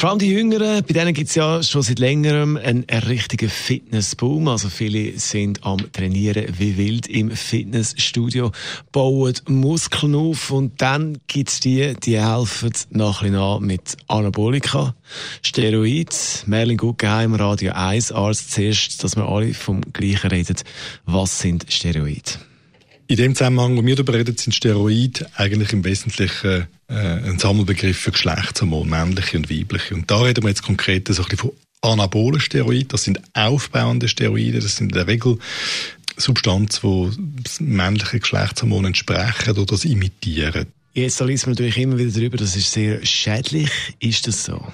Vor allem die Jüngeren, bei denen gibt es ja schon seit längerem einen, richtigen Fitnessboom. Also viele sind am Trainieren wie wild im Fitnessstudio, bauen Muskeln auf und dann gibt es die, die helfen nach an mit Anabolika, Steroid. Merlin Guggenheim, Radio 1 Arzt. Zuerst, dass wir alle vom Gleichen reden. Was sind Steroide? In dem Zusammenhang, wo wir darüber reden, sind Steroide eigentlich im Wesentlichen äh, ein Sammelbegriff für Geschlechtshormone, männliche und weibliche. Und da reden wir jetzt konkret so ein von anabolen Steroiden. Das sind aufbauende Steroide. Das sind in der Regel Substanzen, die männliche Geschlechtshormone entsprechen oder das imitieren. Jetzt liest man natürlich immer wieder darüber, das ist sehr schädlich. Ist das so?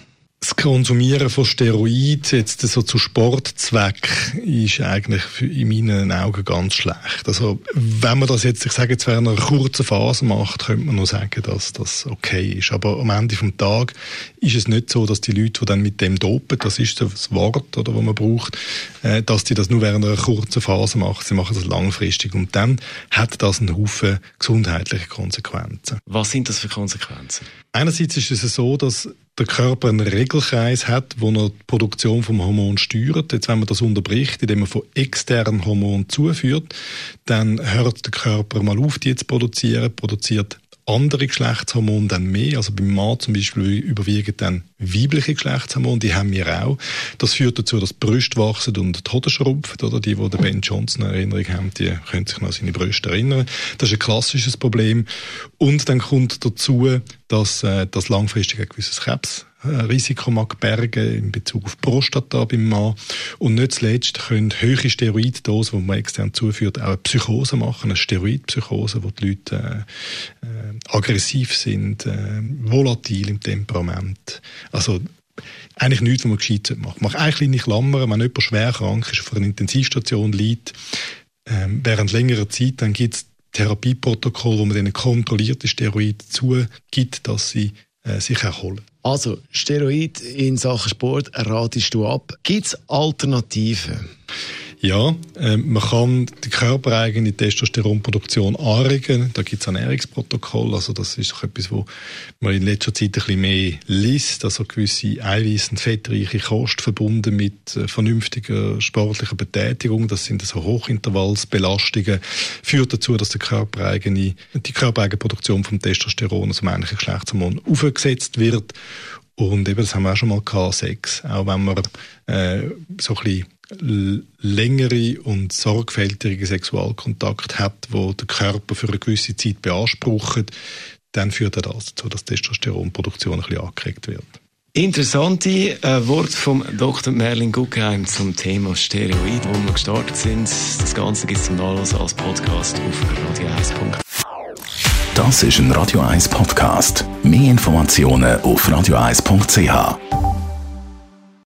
Konsumieren von Steroiden jetzt so zu Sportzweck ist eigentlich in meinen Augen ganz schlecht. Also wenn man das jetzt, ich sage jetzt während einer kurzen Phase macht, könnte man nur sagen, dass das okay ist. Aber am Ende vom Tag ist es nicht so, dass die Leute, die dann mit dem dopen, das ist das Wort, oder, was man braucht, äh, dass die das nur während einer kurzen Phase machen. Sie machen das langfristig und dann hat das einen Haufen gesundheitliche Konsequenzen. Was sind das für Konsequenzen? Einerseits ist es so, dass der Körper einen Regelkreis hat, wo er die Produktion vom Hormon steuert. Jetzt, wenn man das unterbricht, indem man von externen Hormonen zuführt, dann hört der Körper mal auf, die zu produzieren, produziert andere Geschlechtshormone dann mehr. Also beim Mann zum Beispiel überwiegen dann weibliche Geschlechtshormone, die haben wir auch. Das führt dazu, dass die Brüste wachsen und die Hoden schrumpfen. Oder die, die Ben Johnson in Erinnerung haben, die können sich noch an seine Brüste erinnern. Das ist ein klassisches Problem. Und dann kommt dazu, dass äh, das langfristig ein gewisses Krebs Risiko mag bergen in Bezug auf Prostata beim Mann. Und nicht zuletzt können höhere Steroiddosen, die man extern zuführt, auch eine Psychose machen, eine Steroidpsychose, wo die Leute äh, äh, aggressiv sind, äh, volatil im Temperament. Also eigentlich nichts, was man gescheit sollte. Mach eine kleine Klammer, wenn jemand schwer krank ist, auf einer Intensivstation liegt, äh, während längerer Zeit, dann gibt es Therapieprotokoll, wo man denen kontrollierte Steroide zugibt, dass sie äh, sich erholen. Also, Steroid in Sachen Sport ratest du ab. Gibt es Alternativen? Ja, äh, man kann die körpereigene Testosteronproduktion anregen. Da gibt es ein Ernährungsprotokoll. Also das ist auch etwas, wo man in letzter Zeit ein bisschen mehr liest. Also gewisse Eiweiß- und fettreiche Kost verbunden mit äh, vernünftiger sportlicher Betätigung. Das sind so Hochintervallsbelastungen. Führt dazu, dass die körpereigene, die körpereigene Produktion vom Testosteron, also männlichen Geschlechtshormon, aufgesetzt wird. Und eben, das haben wir auch schon mal gehabt, Sex. Auch wenn man äh, so ein bisschen längere und sorgfältige Sexualkontakt hat, wo der Körper für eine gewisse Zeit beansprucht, dann führt er das dazu, dass die Testosteronproduktion ein bisschen angeregt wird. Interessante äh, Wort vom Dr. Merlin Guggenheim zum Thema Steroid, wo wir gestartet sind. Das Ganze gibt es zum Nachlesen als Podcast auf radio1.de. Das ist ein Radio 1 Podcast. Mehr Informationen auf radio1.ch.